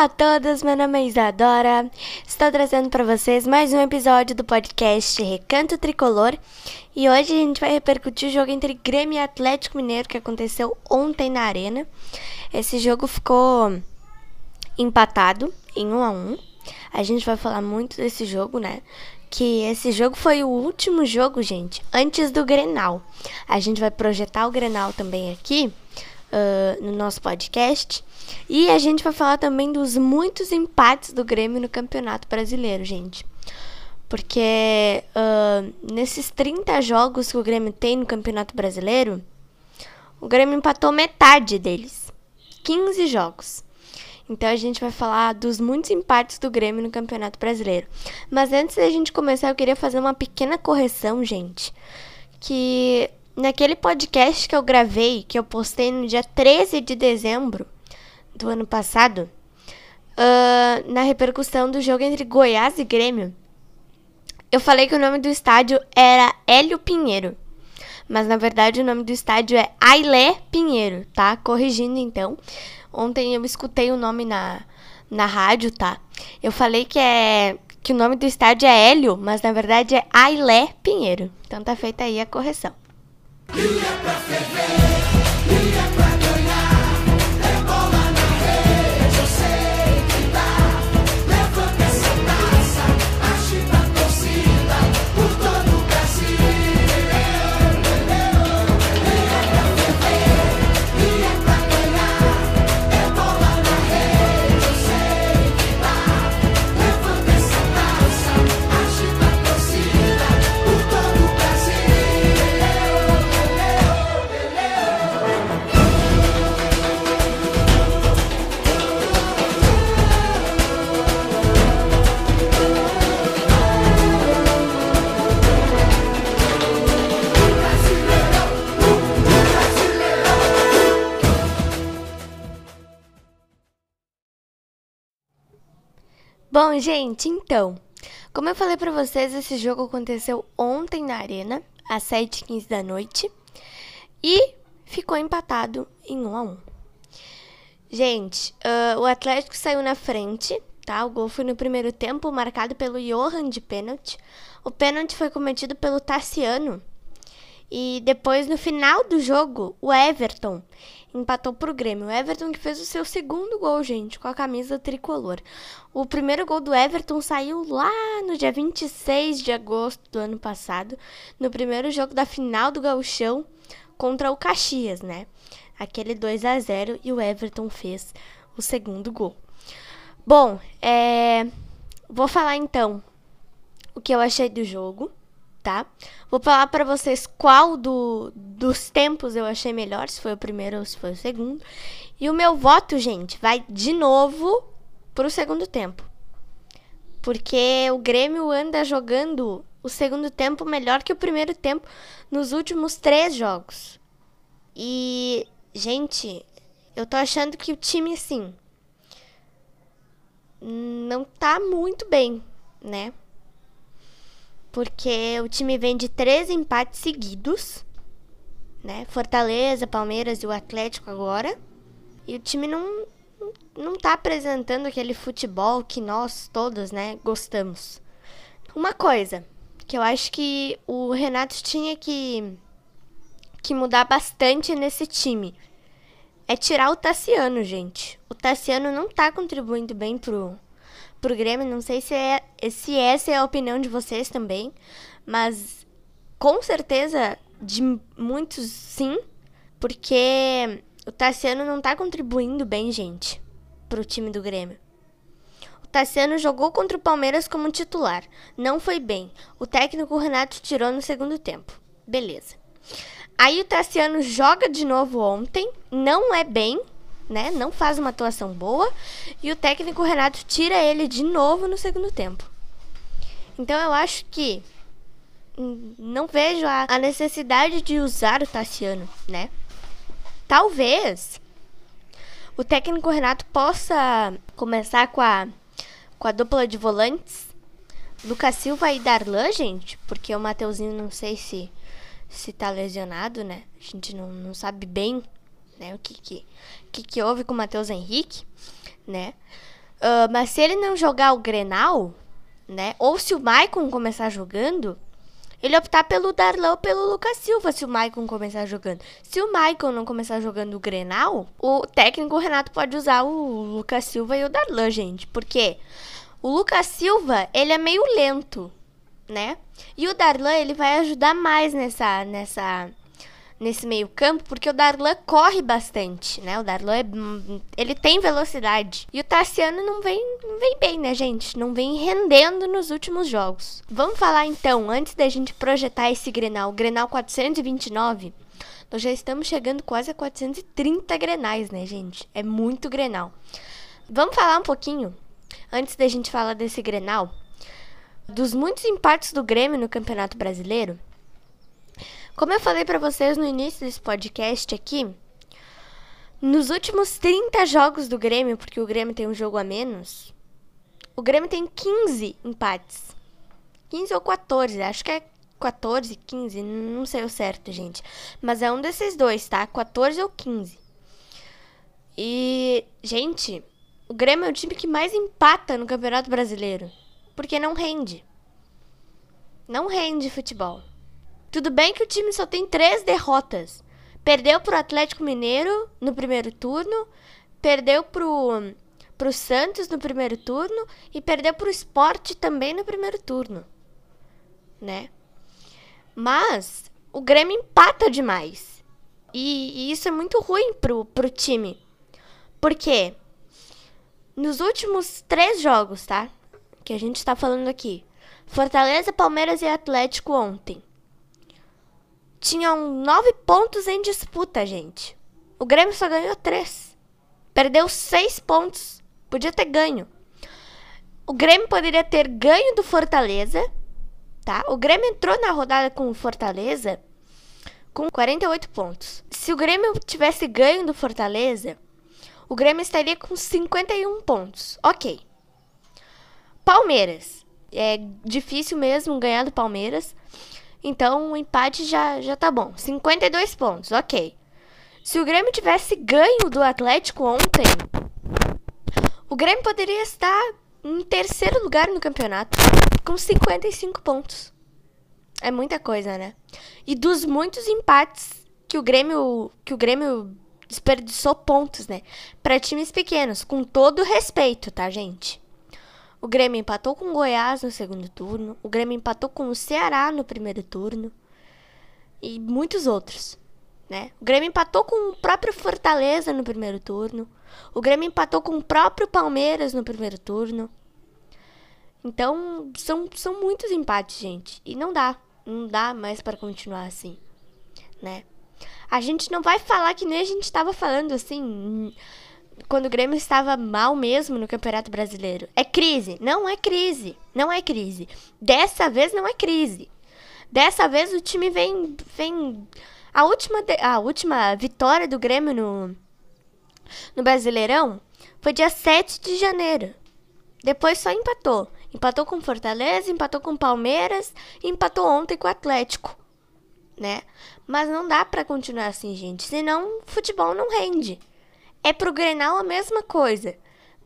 Olá a todos, meu nome é Isadora. Estou trazendo para vocês mais um episódio do podcast Recanto Tricolor. E hoje a gente vai repercutir o jogo entre Grêmio e Atlético Mineiro que aconteceu ontem na Arena. Esse jogo ficou empatado em 1 a 1. A gente vai falar muito desse jogo, né? Que esse jogo foi o último jogo, gente, antes do Grenal. A gente vai projetar o Grenal também aqui uh, no nosso podcast. E a gente vai falar também dos muitos empates do Grêmio no Campeonato Brasileiro, gente. Porque uh, nesses 30 jogos que o Grêmio tem no Campeonato Brasileiro, o Grêmio empatou metade deles. 15 jogos. Então a gente vai falar dos muitos empates do Grêmio no Campeonato Brasileiro. Mas antes da gente começar, eu queria fazer uma pequena correção, gente. Que naquele podcast que eu gravei, que eu postei no dia 13 de dezembro do ano passado, uh, na repercussão do jogo entre Goiás e Grêmio, eu falei que o nome do estádio era Hélio Pinheiro. Mas na verdade o nome do estádio é Ailé Pinheiro, tá? Corrigindo então. Ontem eu escutei o nome na, na rádio, tá? Eu falei que é que o nome do estádio é Hélio, mas na verdade é Ailé Pinheiro. Então tá feita aí a correção. E é pra ferver. Bom, gente, então, como eu falei para vocês, esse jogo aconteceu ontem na Arena, às 7h15 da noite, e ficou empatado em 1 a 1 Gente, uh, o Atlético saiu na frente, tá? O gol foi no primeiro tempo, marcado pelo Johan de pênalti. O pênalti foi cometido pelo Tassiano. E depois, no final do jogo, o Everton empatou pro Grêmio. O Everton que fez o seu segundo gol, gente, com a camisa tricolor. O primeiro gol do Everton saiu lá no dia 26 de agosto do ano passado, no primeiro jogo da final do Gauchão contra o Caxias, né? Aquele 2 a 0 e o Everton fez o segundo gol. Bom, é... vou falar então o que eu achei do jogo tá? Vou falar para vocês qual do, dos tempos eu achei melhor, se foi o primeiro ou se foi o segundo. E o meu voto, gente, vai de novo pro segundo tempo. Porque o Grêmio anda jogando o segundo tempo melhor que o primeiro tempo nos últimos três jogos. E, gente, eu tô achando que o time, assim, não tá muito bem, né? Porque o time vem de três empates seguidos, né? Fortaleza, Palmeiras e o Atlético agora. E o time não não tá apresentando aquele futebol que nós todos, né, gostamos. Uma coisa que eu acho que o Renato tinha que que mudar bastante nesse time é tirar o Tassiano, gente. O Tassiano não tá contribuindo bem pro pro Grêmio. Não sei se, é, se essa é a opinião de vocês também, mas com certeza de muitos sim, porque o Tassiano não tá contribuindo bem, gente, pro time do Grêmio. O Tassiano jogou contra o Palmeiras como titular. Não foi bem. O técnico Renato tirou no segundo tempo. Beleza. Aí o Tassiano joga de novo ontem, não é bem, né? Não faz uma atuação boa e o técnico Renato tira ele de novo no segundo tempo. Então eu acho que não vejo a, a necessidade de usar o Tassiano, né? Talvez o técnico Renato possa começar com a, com a dupla de volantes. Lucas Silva e Darlan, gente, porque o Mateuzinho não sei se se tá lesionado, né? A gente não, não sabe bem né? O que que, que, que houve com o Matheus Henrique, né? Uh, mas se ele não jogar o Grenal, né? Ou se o Maicon começar jogando, ele optar pelo Darlan ou pelo Lucas Silva se o Maicon começar jogando. Se o Maicon não começar jogando o Grenal, o técnico Renato pode usar o Lucas Silva e o Darlan, gente. Porque o Lucas Silva, ele é meio lento, né? E o Darlan, ele vai ajudar mais nessa nessa nesse meio-campo, porque o Darlan corre bastante, né? O Darlan é, ele tem velocidade. E o Tassiano não vem, não vem bem, né, gente? Não vem rendendo nos últimos jogos. Vamos falar então, antes da gente projetar esse Grenal, o Grenal 429, nós já estamos chegando quase a 430 Grenais, né, gente? É muito Grenal. Vamos falar um pouquinho, antes da gente falar desse Grenal, dos muitos empates do Grêmio no Campeonato Brasileiro. Como eu falei para vocês no início desse podcast aqui, nos últimos 30 jogos do Grêmio, porque o Grêmio tem um jogo a menos, o Grêmio tem 15 empates. 15 ou 14, acho que é 14, 15, não sei o certo, gente. Mas é um desses dois, tá? 14 ou 15. E, gente, o Grêmio é o time que mais empata no Campeonato Brasileiro. Porque não rende. Não rende futebol. Tudo bem que o time só tem três derrotas. Perdeu pro Atlético Mineiro no primeiro turno, perdeu pro, pro Santos no primeiro turno e perdeu pro Sport também no primeiro turno. Né? Mas o Grêmio empata demais. E, e isso é muito ruim pro, pro time. Por quê? Nos últimos três jogos, tá? Que a gente tá falando aqui. Fortaleza, Palmeiras e Atlético ontem tinham nove pontos em disputa, gente. O Grêmio só ganhou três. Perdeu seis pontos. Podia ter ganho. O Grêmio poderia ter ganho do Fortaleza, tá? O Grêmio entrou na rodada com o Fortaleza com 48 pontos. Se o Grêmio tivesse ganho do Fortaleza, o Grêmio estaria com 51 pontos. Ok. Palmeiras. É difícil mesmo ganhar do Palmeiras. Então o empate já, já tá bom. 52 pontos, ok. Se o Grêmio tivesse ganho do Atlético ontem, o Grêmio poderia estar em terceiro lugar no campeonato, com 55 pontos. É muita coisa, né? E dos muitos empates que o Grêmio, que o Grêmio desperdiçou pontos, né? Para times pequenos, com todo respeito, tá, gente? O Grêmio empatou com o Goiás no segundo turno. O Grêmio empatou com o Ceará no primeiro turno. E muitos outros. Né? O Grêmio empatou com o próprio Fortaleza no primeiro turno. O Grêmio empatou com o próprio Palmeiras no primeiro turno. Então, são, são muitos empates, gente. E não dá. Não dá mais para continuar assim. Né? A gente não vai falar que nem a gente estava falando assim quando o Grêmio estava mal mesmo no Campeonato Brasileiro. É crise. Não é crise. Não é crise. Dessa vez não é crise. Dessa vez o time vem. vem a, última, a última vitória do Grêmio no, no Brasileirão foi dia 7 de janeiro. Depois só empatou. Empatou com Fortaleza, empatou com Palmeiras e empatou ontem com o Atlético. Né? Mas não dá para continuar assim, gente. Senão futebol não rende. É pro Grenal a mesma coisa,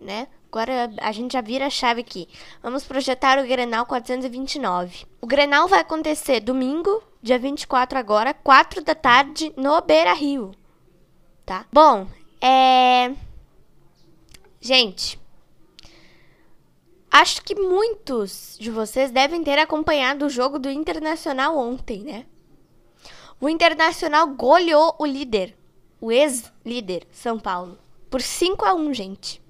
né? Agora a gente já vira a chave aqui. Vamos projetar o Grenal 429. O Grenal vai acontecer domingo, dia 24 agora, 4 da tarde, no Beira-Rio. Tá? Bom, é... Gente, acho que muitos de vocês devem ter acompanhado o jogo do Internacional ontem, né? O Internacional goleou o líder, o ex-líder São Paulo, por 5 a 1, gente.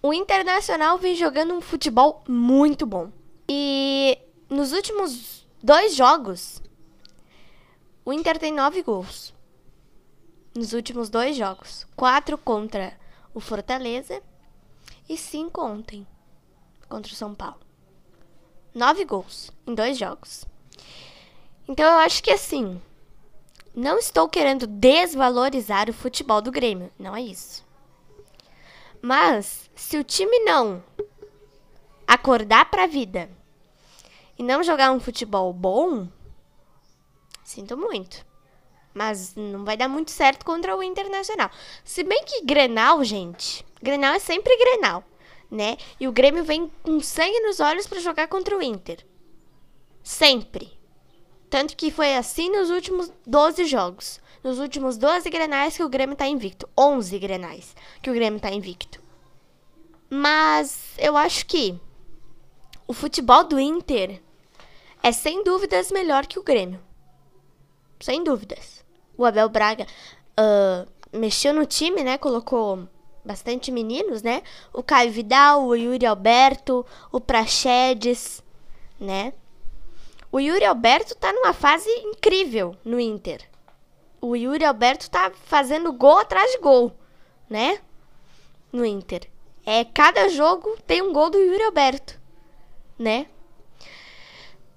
O Internacional vem jogando um futebol muito bom. E nos últimos dois jogos, o Inter tem nove gols. Nos últimos dois jogos. Quatro contra o Fortaleza e cinco ontem contra o São Paulo. Nove gols em dois jogos. Então eu acho que assim, não estou querendo desvalorizar o futebol do Grêmio, não é isso. Mas se o time não acordar para a vida e não jogar um futebol bom, sinto muito. Mas não vai dar muito certo contra o Internacional. Se bem que Grenal, gente, Grenal é sempre Grenal. né? E o Grêmio vem com sangue nos olhos para jogar contra o Inter. Sempre. Tanto que foi assim nos últimos 12 jogos. Nos últimos 12 grenais que o Grêmio tá invicto. 11 grenais que o Grêmio tá invicto. Mas eu acho que o futebol do Inter é sem dúvidas melhor que o Grêmio. Sem dúvidas. O Abel Braga uh, mexeu no time, né? Colocou bastante meninos, né? O Caio Vidal, o Yuri Alberto, o Praxedes, né? O Yuri Alberto tá numa fase incrível no Inter. O Yuri Alberto tá fazendo gol atrás de gol, né? No Inter. É, cada jogo tem um gol do Yuri Alberto, né?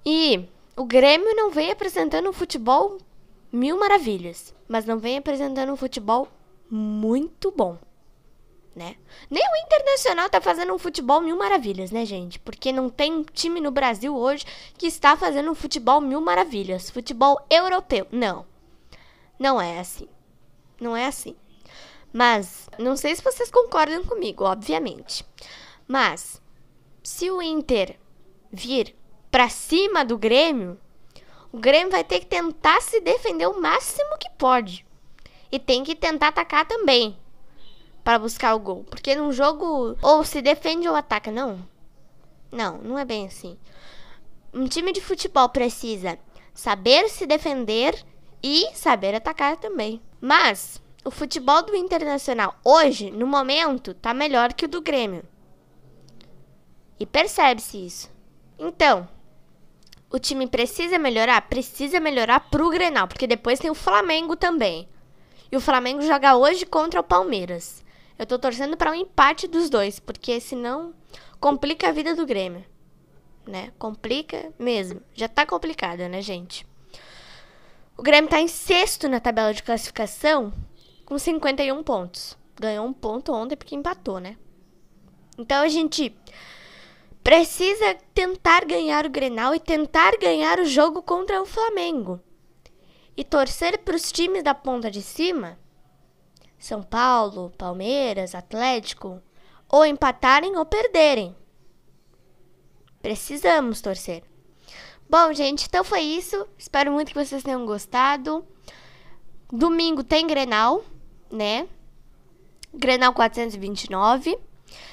E o Grêmio não vem apresentando um futebol mil maravilhas, mas não vem apresentando um futebol muito bom né? Nem o Internacional tá fazendo um futebol mil maravilhas, né, gente? Porque não tem time no Brasil hoje que está fazendo um futebol mil maravilhas. Futebol europeu. Não. Não é assim. Não é assim. Mas, não sei se vocês concordam comigo, obviamente. Mas, se o Inter vir pra cima do Grêmio, o Grêmio vai ter que tentar se defender o máximo que pode. E tem que tentar atacar também para buscar o gol. Porque num jogo ou se defende ou ataca, não. Não, não é bem assim. Um time de futebol precisa saber se defender e saber atacar também. Mas o futebol do Internacional hoje, no momento, tá melhor que o do Grêmio. E percebe-se isso. Então, o time precisa melhorar? Precisa melhorar pro Grenal, porque depois tem o Flamengo também. E o Flamengo joga hoje contra o Palmeiras. Eu tô torcendo para um empate dos dois, porque senão complica a vida do Grêmio, né? Complica mesmo. Já tá complicado, né, gente? O Grêmio tá em sexto na tabela de classificação com 51 pontos. Ganhou um ponto ontem porque empatou, né? Então a gente precisa tentar ganhar o Grenal e tentar ganhar o jogo contra o Flamengo. E torcer para os times da ponta de cima são Paulo, Palmeiras, Atlético, ou empatarem ou perderem. Precisamos torcer. Bom, gente, então foi isso. Espero muito que vocês tenham gostado. Domingo tem Grenal, né? Grenal 429.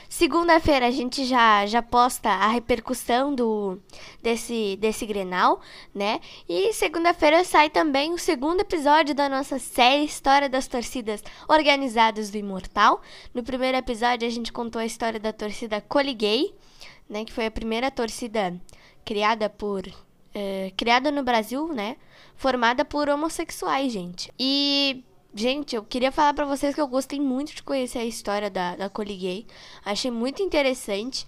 Segunda-feira a gente já, já posta a repercussão do desse, desse Grenal, né? E segunda-feira sai também o segundo episódio da nossa série História das Torcidas Organizadas do Imortal. No primeiro episódio a gente contou a história da torcida Coliguei, né? Que foi a primeira torcida criada por é, criada no Brasil, né? Formada por homossexuais, gente. E Gente, eu queria falar para vocês que eu gostei muito de conhecer a história da, da Coliguei. Achei muito interessante.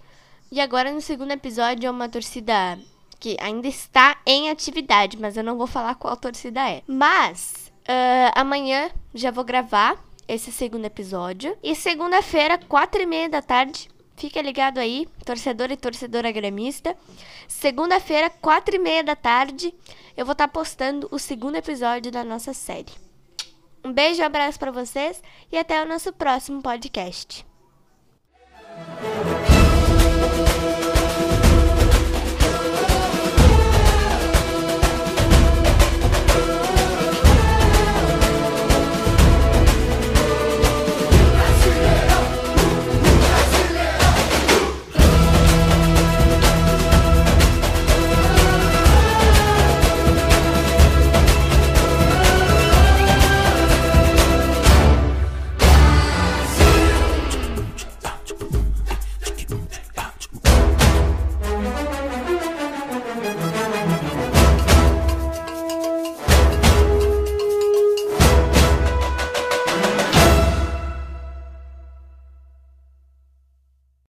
E agora no segundo episódio é uma torcida que ainda está em atividade, mas eu não vou falar qual torcida é. Mas uh, amanhã já vou gravar esse segundo episódio. E segunda-feira, quatro e meia da tarde, fica ligado aí, torcedor e torcedora gremista. Segunda-feira, quatro e meia da tarde, eu vou estar tá postando o segundo episódio da nossa série. Um beijo e um abraço para vocês e até o nosso próximo podcast.